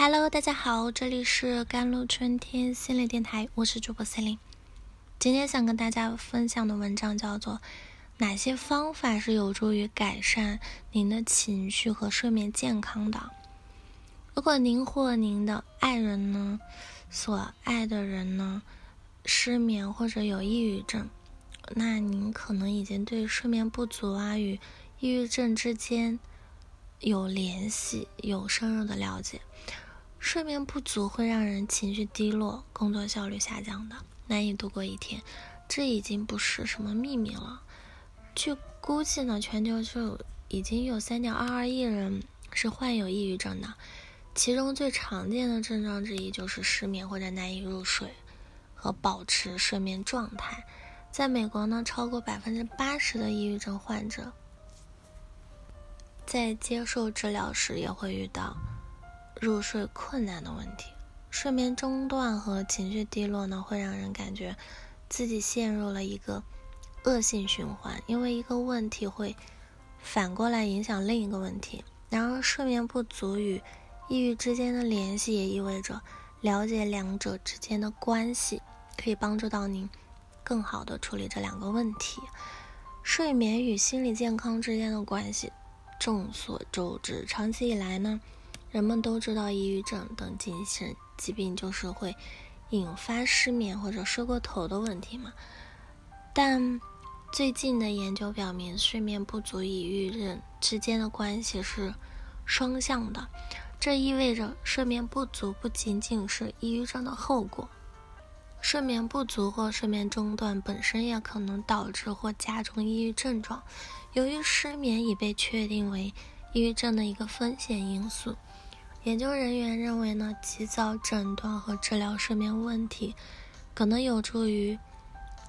Hello，大家好，这里是甘露春天心理电台，我是主播 c e l i n e 今天想跟大家分享的文章叫做《哪些方法是有助于改善您的情绪和睡眠健康的》。如果您或您的爱人呢，所爱的人呢，失眠或者有抑郁症，那您可能已经对睡眠不足啊与抑郁症之间有联系，有深入的了解。睡眠不足会让人情绪低落、工作效率下降的，难以度过一天，这已经不是什么秘密了。据估计呢，全球就已经有3.22亿人是患有抑郁症的，其中最常见的症状之一就是失眠或者难以入睡和保持睡眠状态。在美国呢，超过百分之八十的抑郁症患者在接受治疗时也会遇到。入睡困难的问题，睡眠中断和情绪低落呢，会让人感觉自己陷入了一个恶性循环，因为一个问题会反过来影响另一个问题。然而，睡眠不足与抑郁之间的联系，也意味着了解两者之间的关系，可以帮助到您更好的处理这两个问题。睡眠与心理健康之间的关系，众所周知，长期以来呢。人们都知道，抑郁症等精神疾病就是会引发失眠或者睡过头的问题嘛。但最近的研究表明，睡眠不足与抑郁症之间的关系是双向的。这意味着，睡眠不足不仅仅是抑郁症的后果，睡眠不足或睡眠中断本身也可能导致或加重抑郁症状。由于失眠已被确定为抑郁症的一个风险因素。研究人员认为呢，及早诊断和治疗睡眠问题，可能有助于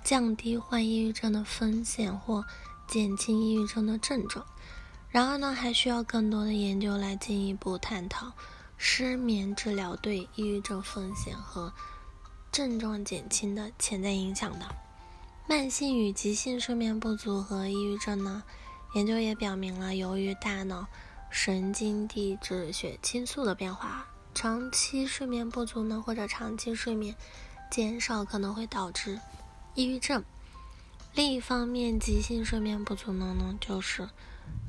降低患抑郁症的风险或减轻抑郁症的症状。然而呢，还需要更多的研究来进一步探讨失眠治疗对抑郁症风险和症状减轻的潜在影响的。慢性与急性睡眠不足和抑郁症呢，研究也表明了，由于大脑。神经递质血清素的变化，长期睡眠不足呢，或者长期睡眠减少可能会导致抑郁症。另一方面，急性睡眠不足呢，呢就是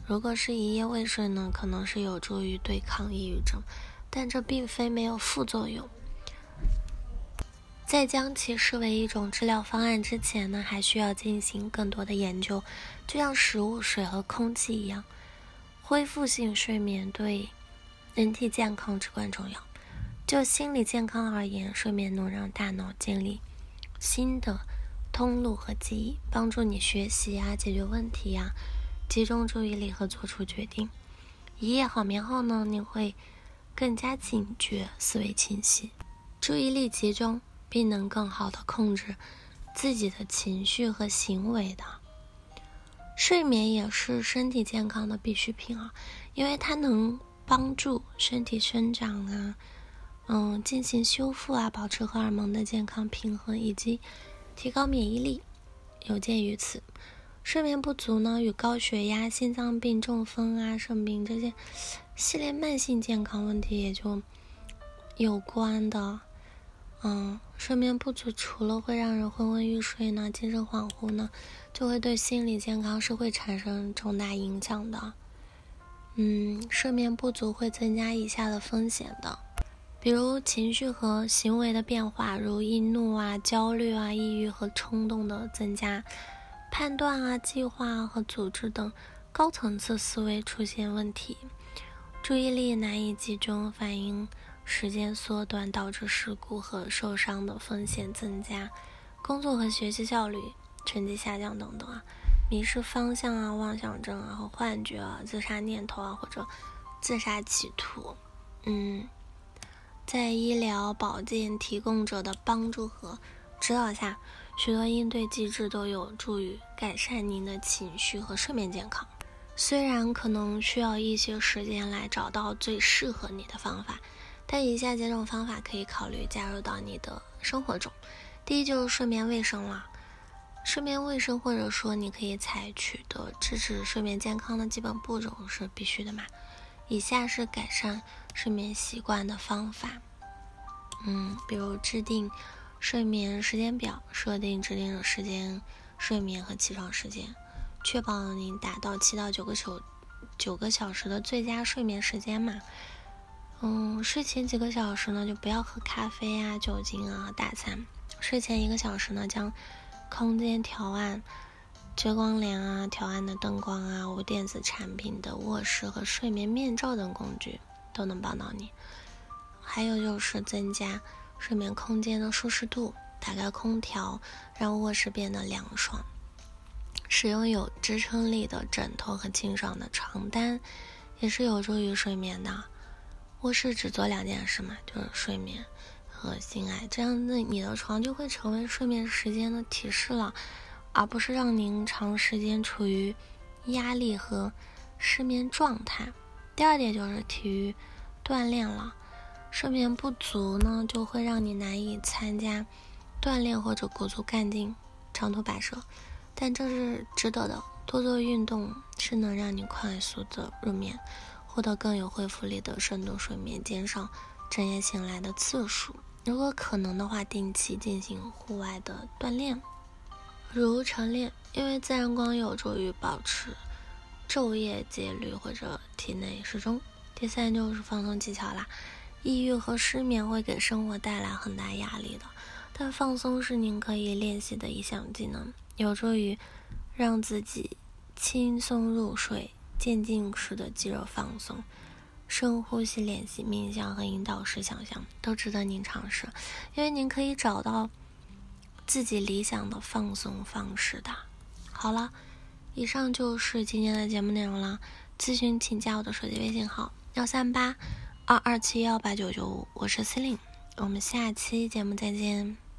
如果是一夜未睡呢，可能是有助于对抗抑郁症，但这并非没有副作用。在将其视为一种治疗方案之前呢，还需要进行更多的研究，就像食物、水和空气一样。恢复性睡眠对人体健康至关重要。就心理健康而言，睡眠能让大脑建立新的通路和记忆，帮助你学习呀、解决问题呀、集中注意力和做出决定。一夜好眠后呢，你会更加警觉、思维清晰、注意力集中，并能更好的控制自己的情绪和行为的。睡眠也是身体健康的必需品啊，因为它能帮助身体生长啊，嗯，进行修复啊，保持荷尔蒙的健康平衡，以及提高免疫力。有鉴于此，睡眠不足呢，与高血压、心脏病、中风啊、肾病这些系列慢性健康问题也就有关的。嗯，睡眠不足除了会让人昏昏欲睡呢，精神恍惚呢，就会对心理健康是会产生重大影响的。嗯，睡眠不足会增加以下的风险的，比如情绪和行为的变化，如易怒啊、焦虑啊、抑郁和冲动的增加，判断啊、计划和组织等高层次思维出现问题，注意力难以集中，反应。时间缩短导致事故和受伤的风险增加，工作和学习效率、成绩下降等等啊，迷失方向啊、妄想症啊和幻觉啊、自杀念头啊或者自杀企图。嗯，在医疗保健提供者的帮助和指导下，许多应对机制都有助于改善您的情绪和睡眠健康。虽然可能需要一些时间来找到最适合你的方法。但以下几种方法可以考虑加入到你的生活中。第一就是睡眠卫生了，睡眠卫生或者说你可以采取的支持睡眠健康的基本步骤是必须的嘛。以下是改善睡眠习惯的方法，嗯，比如制定睡眠时间表，设定指定的时间睡眠和起床时间，确保您达到七到九个小九个小时的最佳睡眠时间嘛。嗯，睡前几个小时呢，就不要喝咖啡啊、酒精啊、大餐。睡前一个小时呢，将空间调暗。遮光帘啊，调暗的灯光啊，无电子产品的卧室和睡眠面罩等工具都能帮到你。还有就是增加睡眠空间的舒适度，打开空调，让卧室变得凉爽。使用有支撑力的枕头和清爽的床单，也是有助于睡眠的。卧室只做两件事嘛，就是睡眠和性爱，这样子你的床就会成为睡眠时间的提示了。而不是让您长时间处于压力和失眠状态。第二点就是体育锻炼了，睡眠不足呢，就会让你难以参加锻炼或者鼓足干劲长途跋涉，但这是值得的。多做运动是能让你快速的入眠，获得更有恢复力的深度睡眠，减少整夜醒来的次数。如果可能的话，定期进行户外的锻炼。如晨练，因为自然光有助于保持昼夜节律或者体内时钟。第三就是放松技巧啦，抑郁和失眠会给生活带来很大压力的，但放松是您可以练习的一项技能，有助于让自己轻松入睡。渐进式的肌肉放松、深呼吸练习、冥想和引导式想象都值得您尝试，因为您可以找到。自己理想的放松方式的。好了，以上就是今天的节目内容了。咨询请加我的手机微信号：幺三八二二七幺八九九五，我是司令。我们下期节目再见。